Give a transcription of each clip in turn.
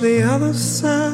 the other side.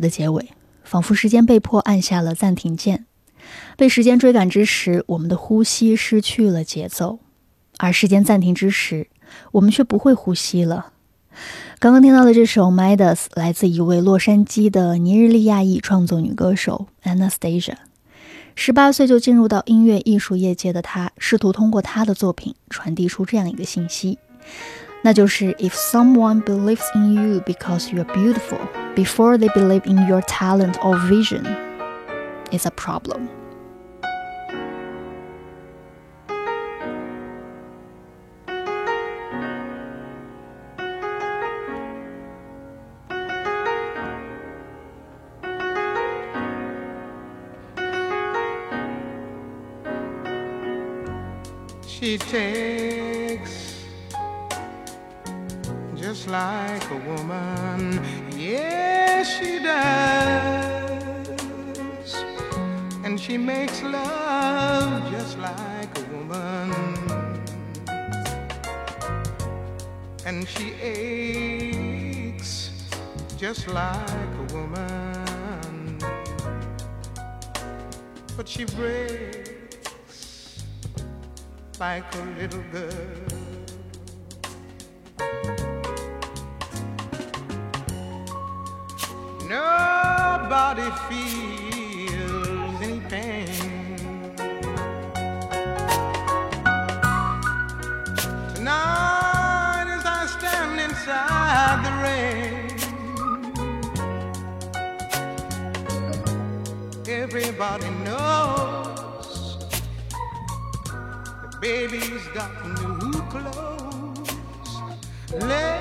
的结尾，仿佛时间被迫按下了暂停键。被时间追赶之时，我们的呼吸失去了节奏；而时间暂停之时，我们却不会呼吸了。刚刚听到的这首《Midas》来自一位洛杉矶的尼日利亚裔创作女歌手 Anastasia。十八岁就进入到音乐艺术业界的她，试图通过她的作品传递出这样一个信息，那就是 If someone believes in you because you're beautiful before they believe in your talent or vision, it's a problem. She takes She aches just like a woman. But she breaks like a little girl. Nobody feels baby's got new clothes. Lately,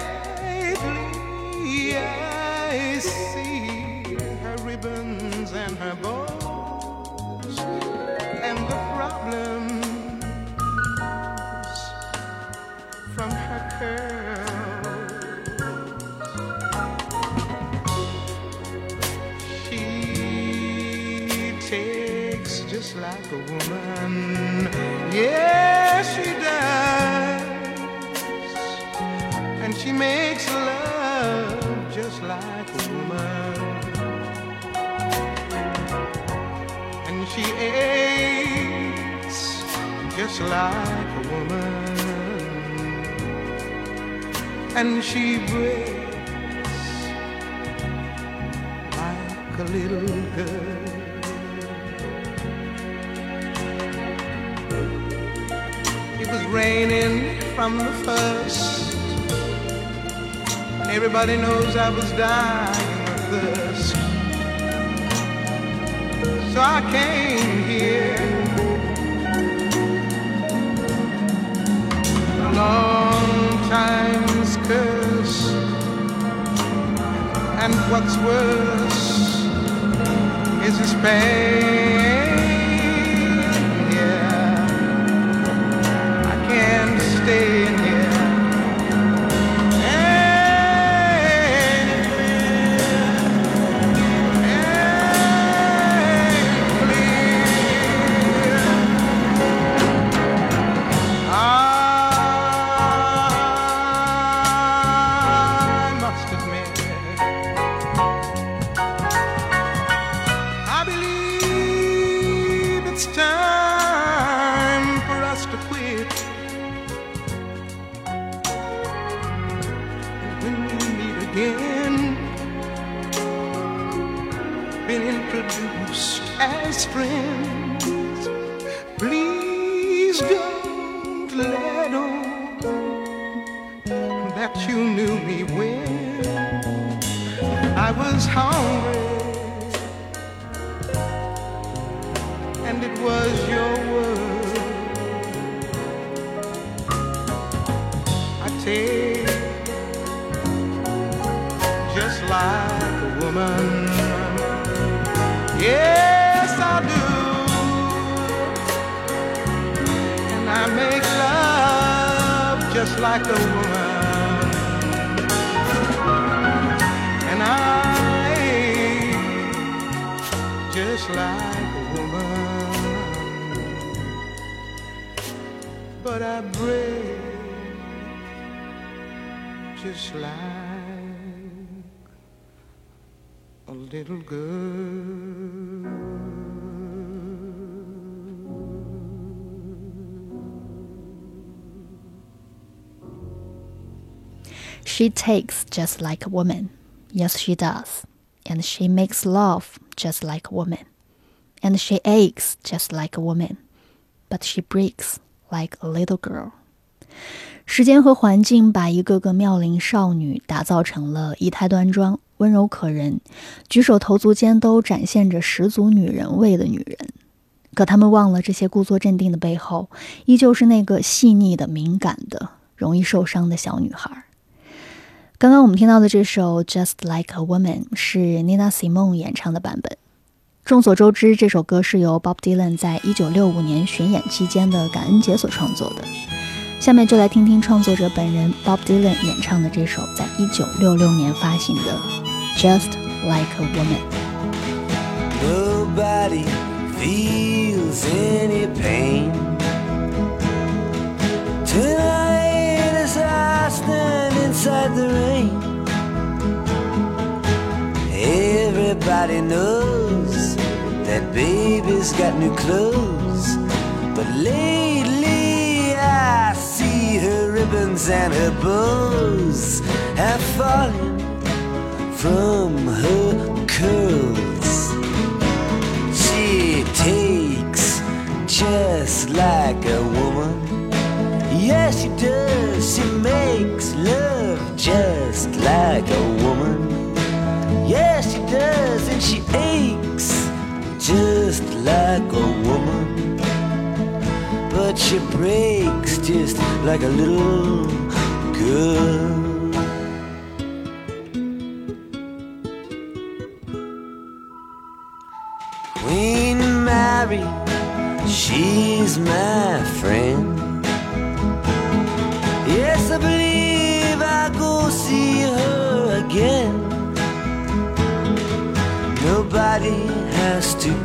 and she breaks like a little girl. It was raining from the first, everybody knows I was dying of thirst. So I came what's worse is this pain. Yeah, I can't stay She takes just like a woman. Yes, she does. And she makes love just like a woman. And she aches just like a woman. But she breaks like a little girl. 时间和环境把一个个妙龄少女打造成了仪态端庄、温柔可人、举手投足间都展现着十足女人味的女人。可他们忘了，这些故作镇定的背后，依旧是那个细腻的、敏感的、容易受伤的小女孩。刚刚我们听到的这首《Just Like a Woman》是 Nina Simone 演唱的版本。众所周知，这首歌是由 Bob Dylan 在一九六五年巡演期间的感恩节所创作的。下面就来听听创作者本人 Bob Dylan 演唱的这首在一九六六年发行的《Just Like a Woman》。Nobody feels any pain. Tonight stand inside the rain, everybody knows that baby's got new clothes. But lately I see her ribbons and her bows have fallen from her curls. She takes just like a woman. Yes, she does. She makes love just like a woman. Yes, she does, and she aches just like a woman. But she breaks just like a little girl. Queen Mary, she's my friend.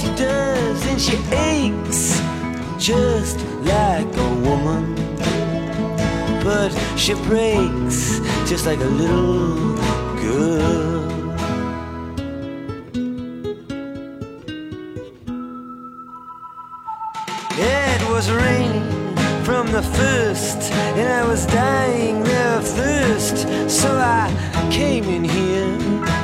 She does, and she aches just like a woman. But she breaks just like a little girl. It was raining from the first, and I was dying of thirst, so I came in here.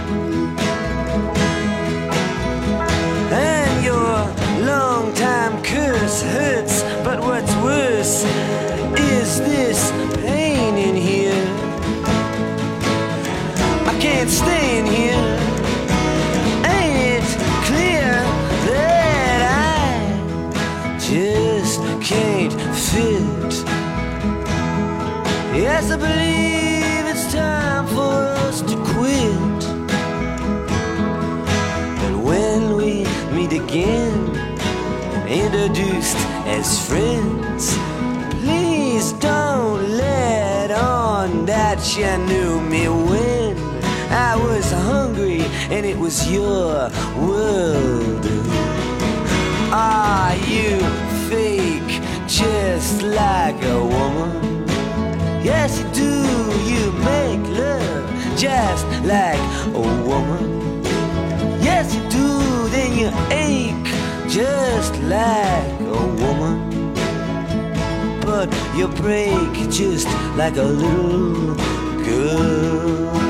Hurts, but what's worse friends, please don't let on that you knew me when I was hungry and it was your world. Are you fake just like a woman? Yes, you do. You make love just like a woman. Yes, you do. Then you ache just like a woman. But you break just like a little girl.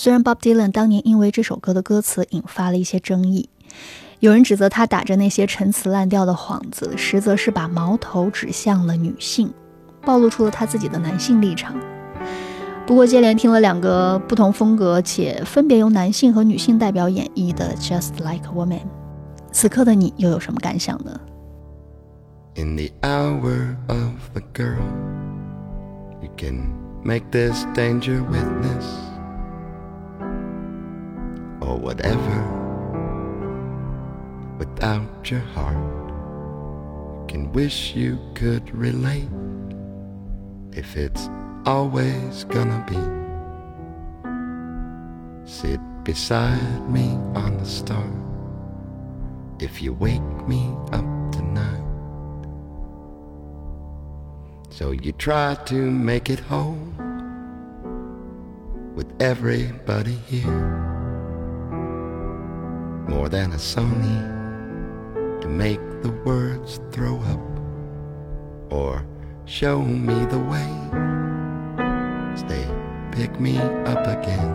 虽然 Bob Dylan 当年因为这首歌的歌词引发了一些争议，有人指责他打着那些陈词滥调的幌子，实则是把矛头指向了女性，暴露出了他自己的男性立场。不过，接连听了两个不同风格且分别由男性和女性代表演绎的《Just Like a Woman》，此刻的你又有什么感想呢？In the hour of the girl, you can make this danger witness or whatever. Without your heart, can wish you could relate if it's always gonna be. Sit beside me on the star if you wake me up tonight. So you try to make it whole with everybody here. More than a Sony to make the words throw up or show me the way. As they pick me up again,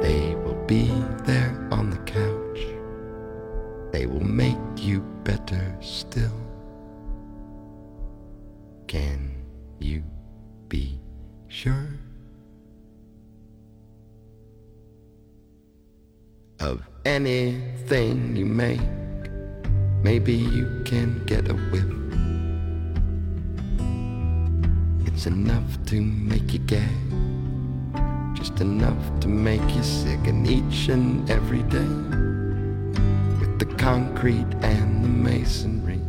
they will be there on the couch. They will make you better still. Can anything you make? Maybe you can get a whiff. It's enough to make you gag, just enough to make you sick, and each and every day with the concrete and the masonry.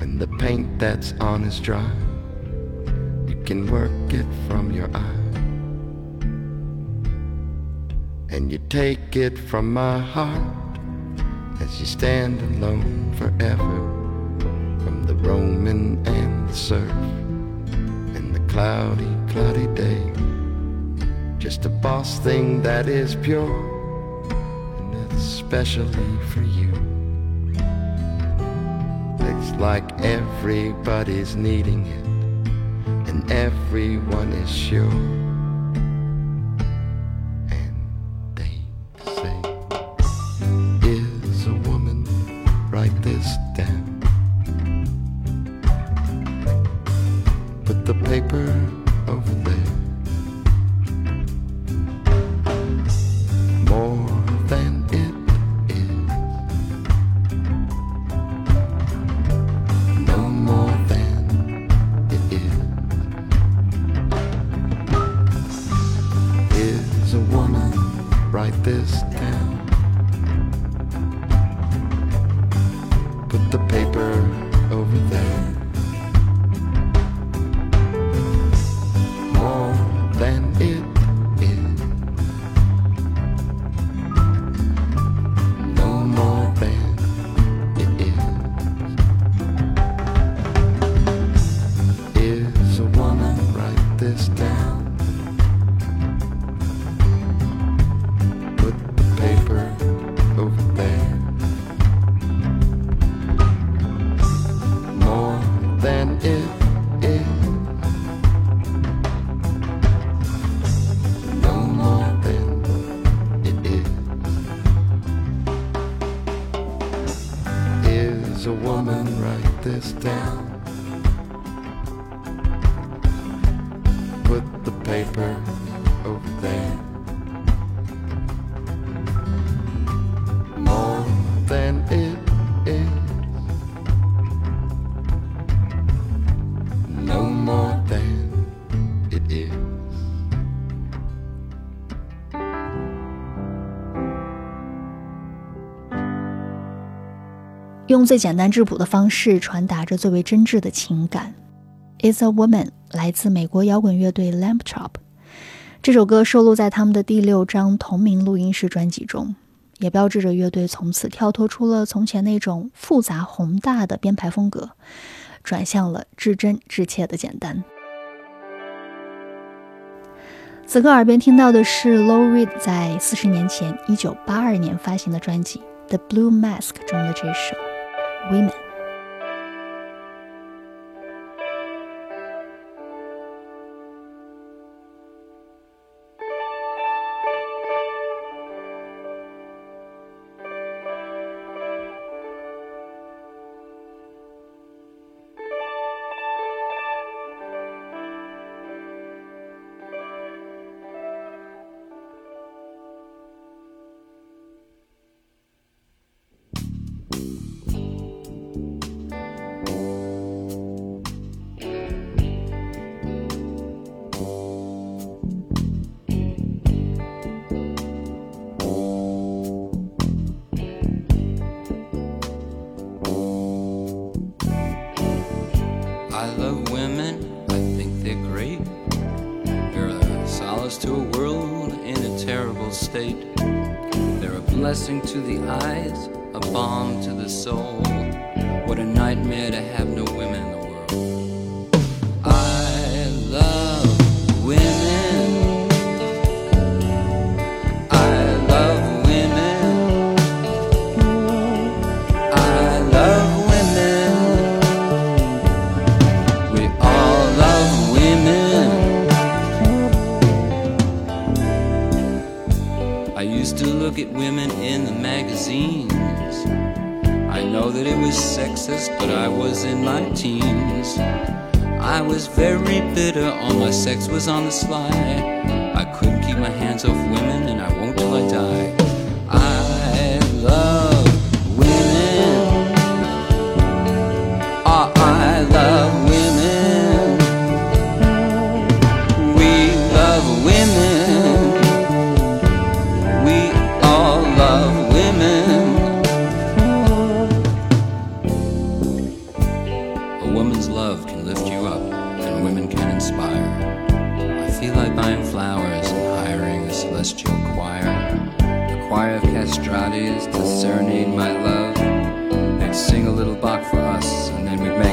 and the paint that's on is dry, you can work it from your eye. And you take it from my heart as you stand alone forever from the Roman and the surf and the cloudy, cloudy day. Just a boss thing that is pure and especially for you. It's like everybody's needing it and everyone is sure. the paper over there. More than it is. No more than it is. 用最简单质朴的方式传达着最为真挚的情感。Is a Woman 来自美国摇滚乐队 Lamp Chop，这首歌收录在他们的第六张同名录音室专辑中，也标志着乐队从此跳脱出了从前那种复杂宏大的编排风格，转向了至真至切的简单。此刻耳边听到的是 Low Reed 在四十年前，一九八二年发行的专辑《The Blue Mask》中的这首《Women》。Blessing to the eyes, a balm to the soul. What a nightmare to have no women little box for us, and then we'd make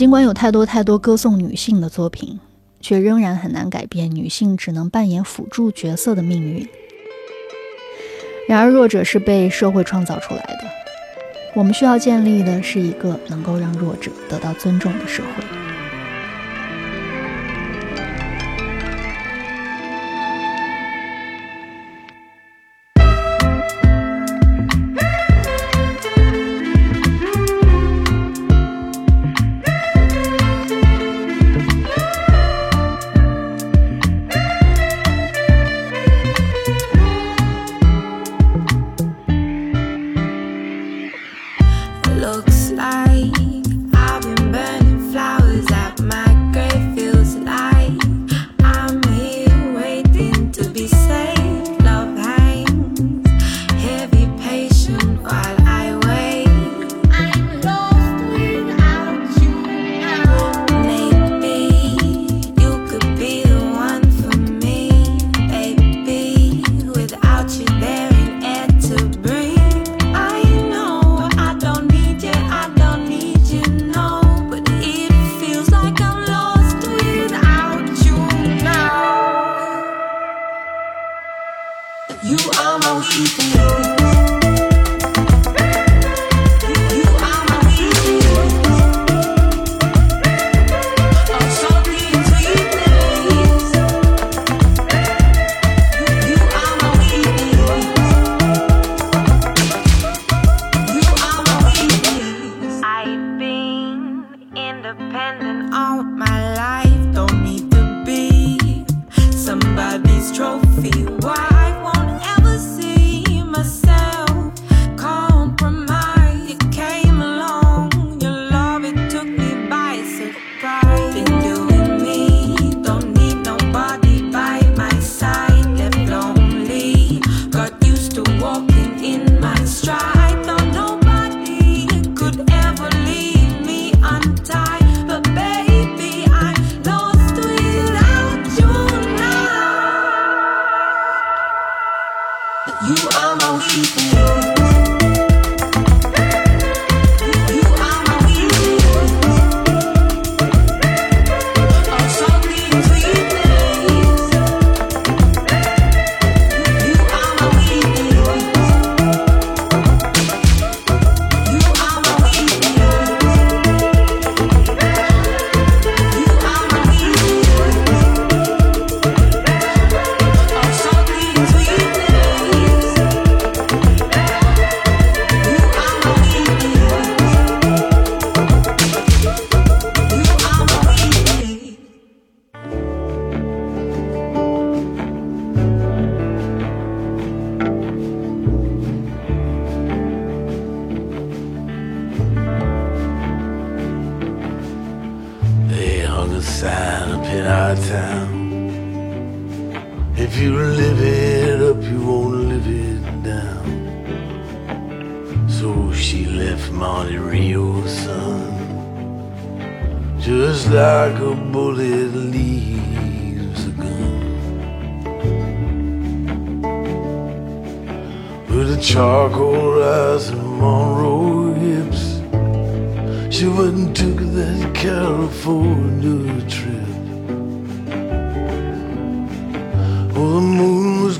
尽管有太多太多歌颂女性的作品却仍然很难改变女性只能扮演辅助角色的命运。然而弱者是被社会创造出来的我们需要建立的是一个能够让弱者得到尊重的社会。looks like.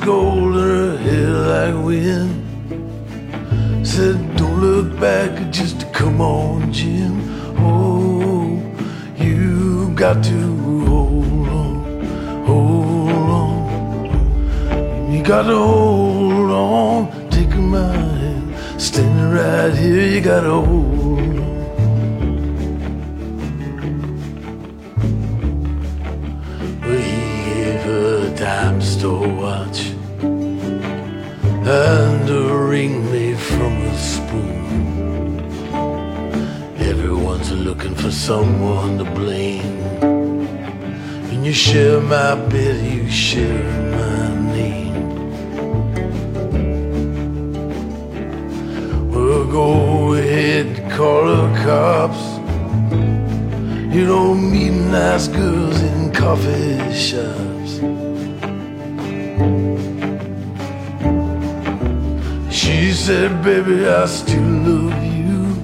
Gold and her hair like wind. Said, don't look back, just come on, Jim. Oh, you got to hold on, hold on. You got to hold on, take my hand. Standing right here, you got to hold dime store watch and a ring made from a spoon. Everyone's looking for someone to blame. And you share my bed, you share my name. Well, go ahead, call the cops. You don't meet nice girls in coffee shops. She said, baby, I still love you.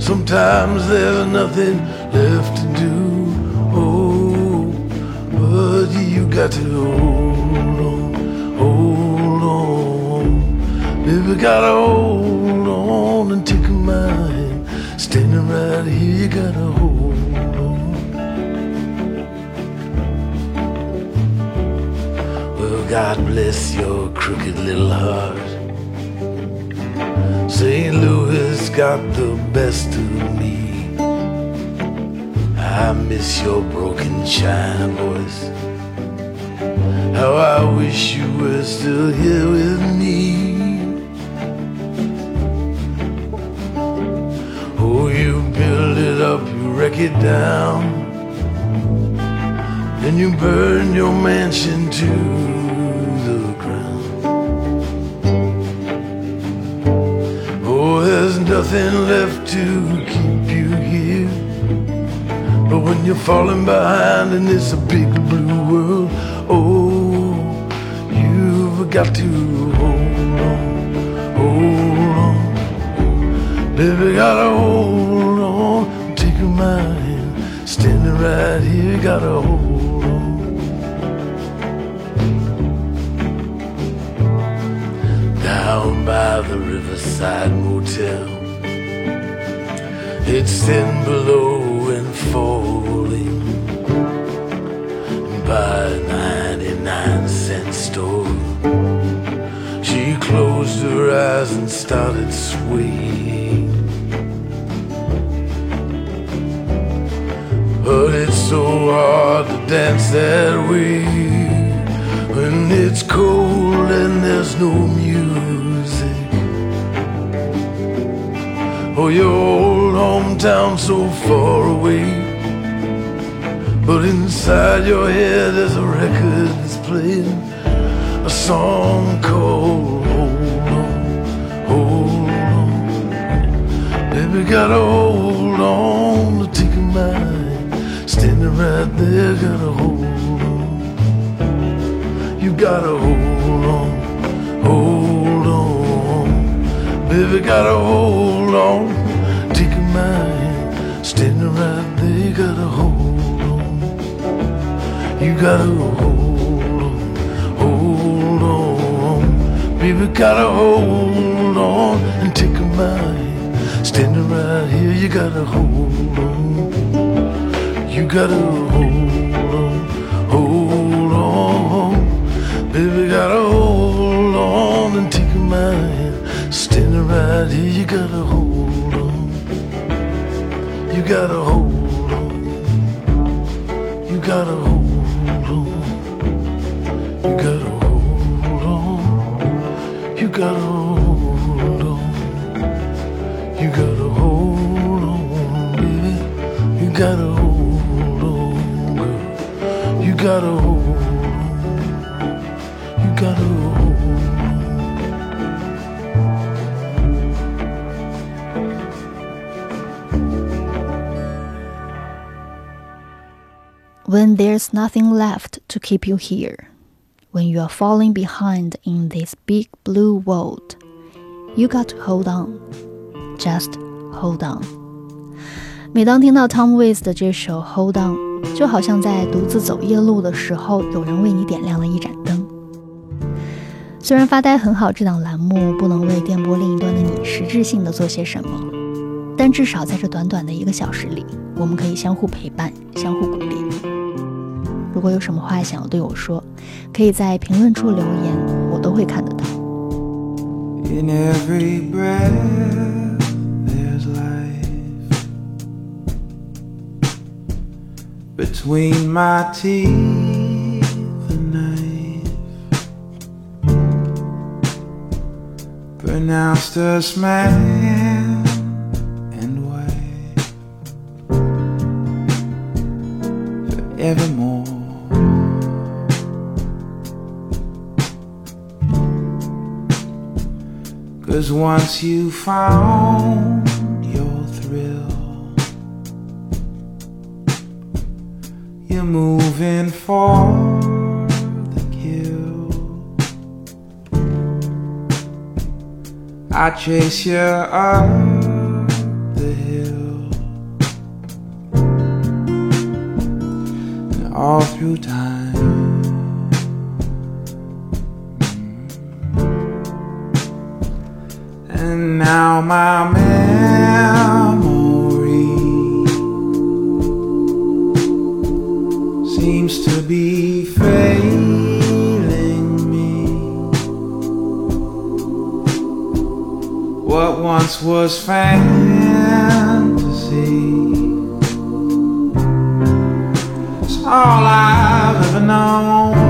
Sometimes there's nothing left to do. Oh, but you got to hold on, hold on. Baby, gotta hold on and take my hand. Standing right here, you gotta hold on. Well, God bless your crooked little heart. Got the best of me. I miss your broken china voice. How I wish you were still here with me. Oh, you build it up, you wreck it down. Then you burn your mansion to nothing left to keep you here. But when you're falling behind and it's a big blue world, oh, you've got to hold on, hold on. Baby, gotta hold on, take my hand, standing right here, gotta hold on. Down by the riverside motel, it's thin below and falling by a 99 cent store. She closed her eyes and started swaying. But it's so hard to dance that way when it's cold and there's no music. Oh, your old hometown so far away. But inside your head there's a record that's playing a song called Hold On, Hold On. Baby, gotta hold on to take my hand. Standing right there, gotta hold on. You gotta hold on, hold on. Baby, gotta hold on, gotta hold on. You gotta hold on, hold on. Baby, gotta hold on and take my hand. Standing right here, you gotta hold on. You gotta hold on, hold on. Baby, gotta hold on and take my hand. Standing right here, you gotta hold on. You gotta hold gotta hold on. You gotta hold on. You gotta hold on. You gotta hold on, baby. You gotta hold on, girl. You gotta hold is nothing left to keep you here, when you are falling behind in this big blue world, you got to hold on, just hold on. 每当听到 Tom Waits 的这首《Hold On》，就好像在独自走夜路的时候，有人为你点亮了一盏灯。虽然发呆很好，这档栏目不能为电波另一端的你实质性的做些什么，但至少在这短短的一个小时里，我们可以相互陪伴，相互。如果有什么话想要对我说，可以在评论处留言，我都会看得到。In every breath, there's life. Between my teeth, a knife pronounced us man and wife forevermore. Once you found your thrill, you're moving for the kill. I chase you up the hill, and all through time. Now my memory seems to be failing me. What once was fantasy is all I've ever known.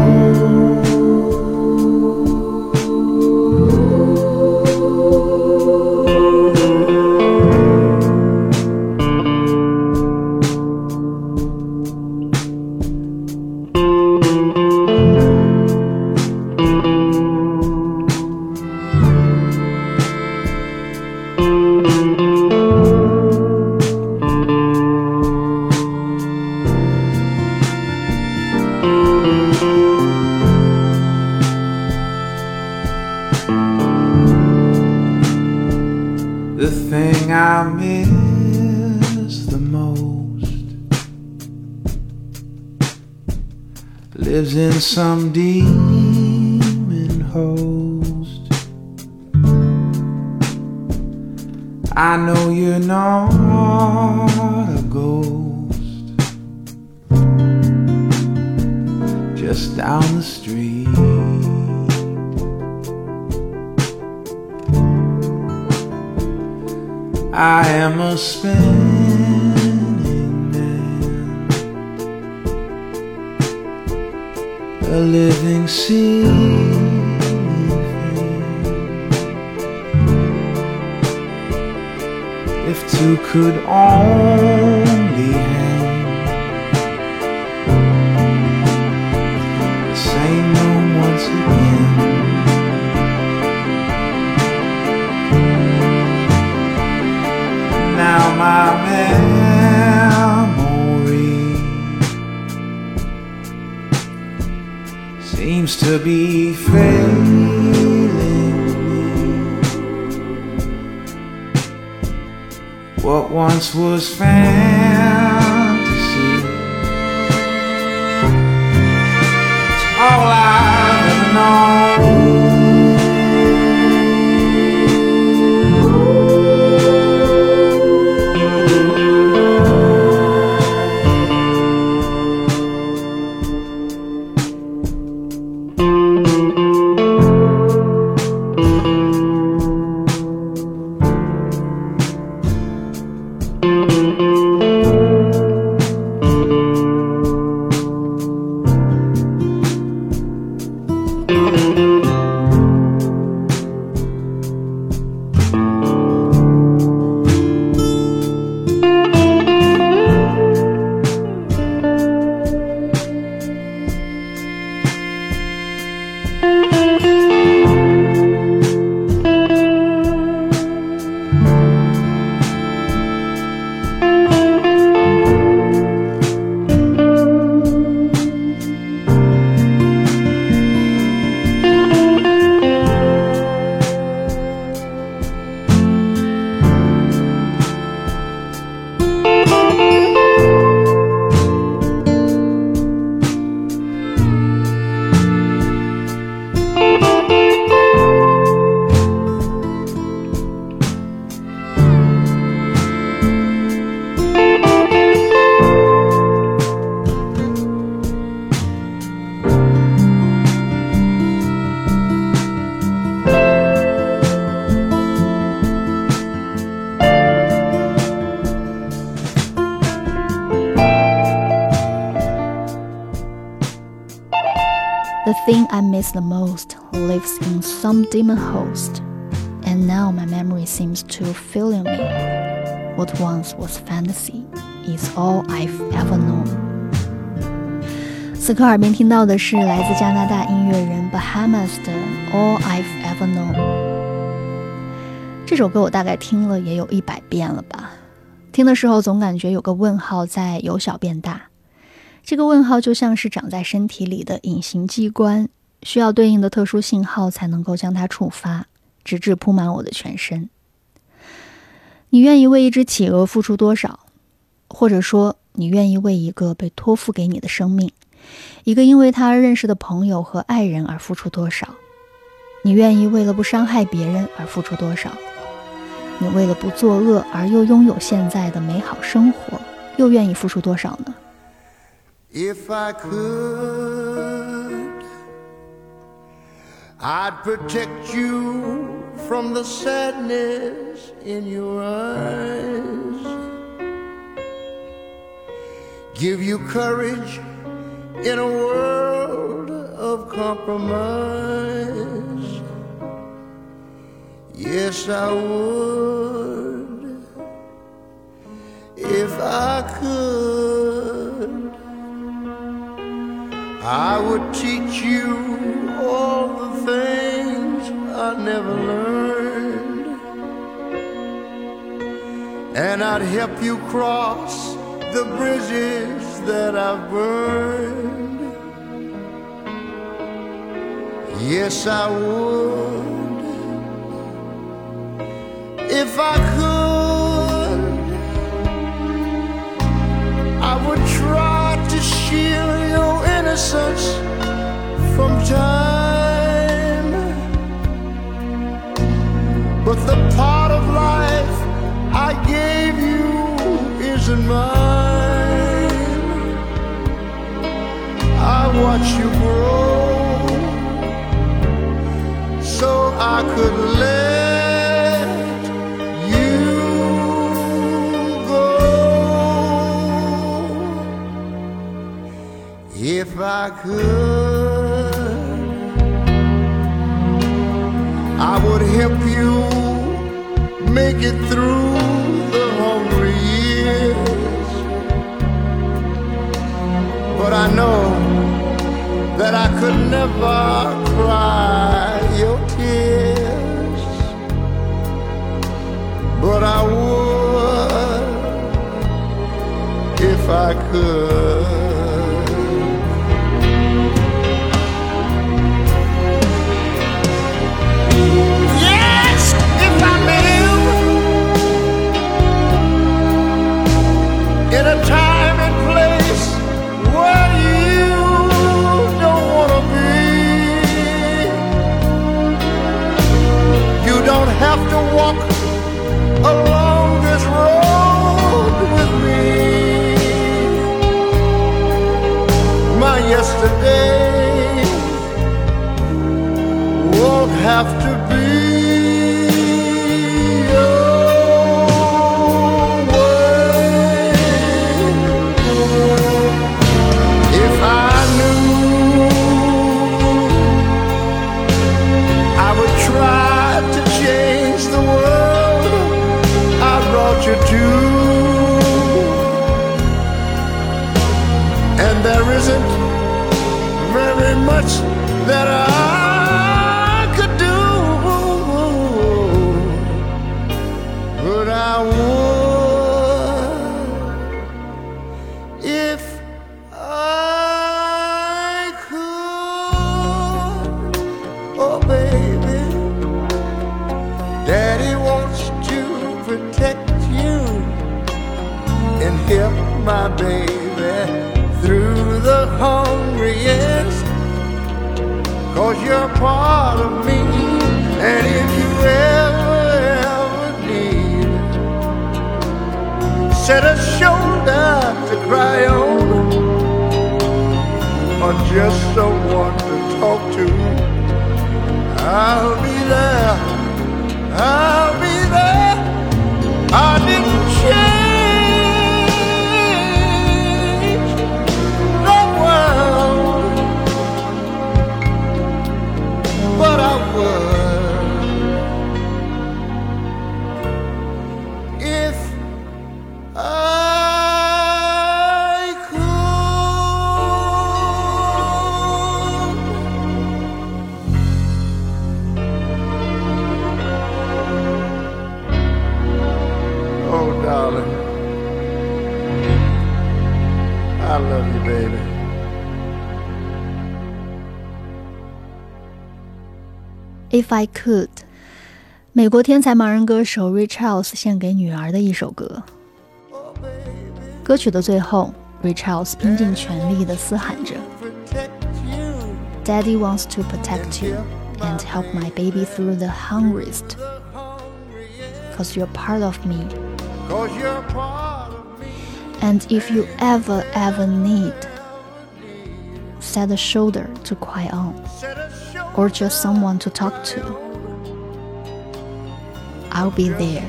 I am a spinning man, a living fan. If two could only hang same room once again. My memory seems to be failing me. What once was fantasy, it's all I've known. Some demon host, and now my memory seems to fail me. What once was fantasy is all I've ever known. 此刻耳边听到的是来自加拿大音乐人 Bahamas 的 All I've Ever Known。这首歌我大概听了也有一百遍了吧。听的时候总感觉有个问号在由小变大，这个问号就像是长在身体里的隐形机关，需要对应的特殊信号才能够将它触发，直至铺满我的全身。你愿意为一只企鹅付出多少？或者说，你愿意为一个被托付给你的生命，一个因为他而认识的朋友和爱人而付出多少？你愿意为了不伤害别人而付出多少？你为了不作恶而又拥有现在的美好生活，又愿意付出多少呢？If I could, I'd protect you from the sadness in your eyes. Give you courage in a world of compromise. Yes, I would if I could. I would teach you all the things I never learned. And I'd help you cross the bridges that I've burned. Yes, I would. If I could, I would try to shield your innocence from time. But the part of life I gave you isn't mine. I watch you grow so I could let you go. If I could, I would help you make it through the hungry years. But I know that I could never cry your tears. But I would if I could. Yesterday won't have If I Could，美国天才盲人歌手 Ray Charles 献给女儿的一首歌。歌曲的最后，Ray Charles 拼尽全力地嘶喊着：“Daddy wants to protect you and help my baby through the hungriest, cause you're part of me. Cause you're part of me. And if you ever, ever need, set a shoulder to cry on, or just someone to talk to, I'll be there.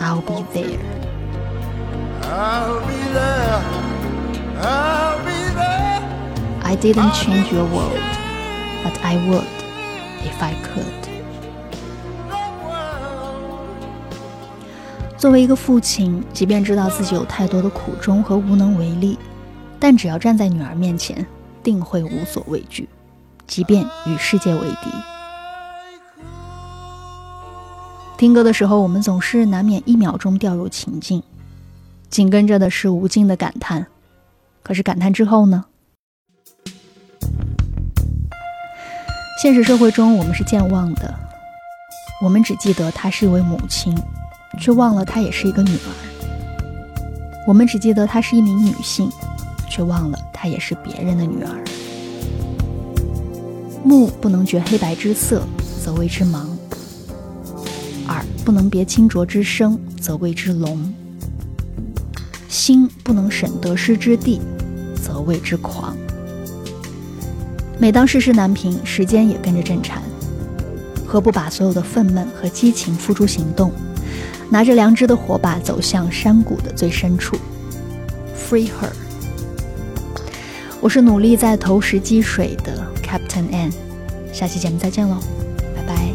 I'll be there. I'll be there. I'll be there. I didn't change your world, but I would if I could. 作为一个父亲，即便知道自己有太多的苦衷和无能为力，但只要站在女儿面前，定会无所畏惧， 即便与世界为敌。听歌的时候，我们总是难免一秒钟掉入情境，紧跟着的是无尽的感叹。可是感叹之后呢？现实社会中，我们是健忘的，我们只记得她是一位母亲，却忘了她也是一个女儿；我们只记得她是一名女性，却忘了她也是别人的女儿。目不能觉黑白之色，则谓之盲；耳不能别清浊之声，则谓之聋；心不能审得失之地，则谓之狂。每当世事难平，时间也跟着震颤，何不把所有的愤懑和激情付诸行动，拿着良知的火把走向山谷的最深处？Free her。我是努力在投石击水的 Captain N，下期节目再见喽，拜拜。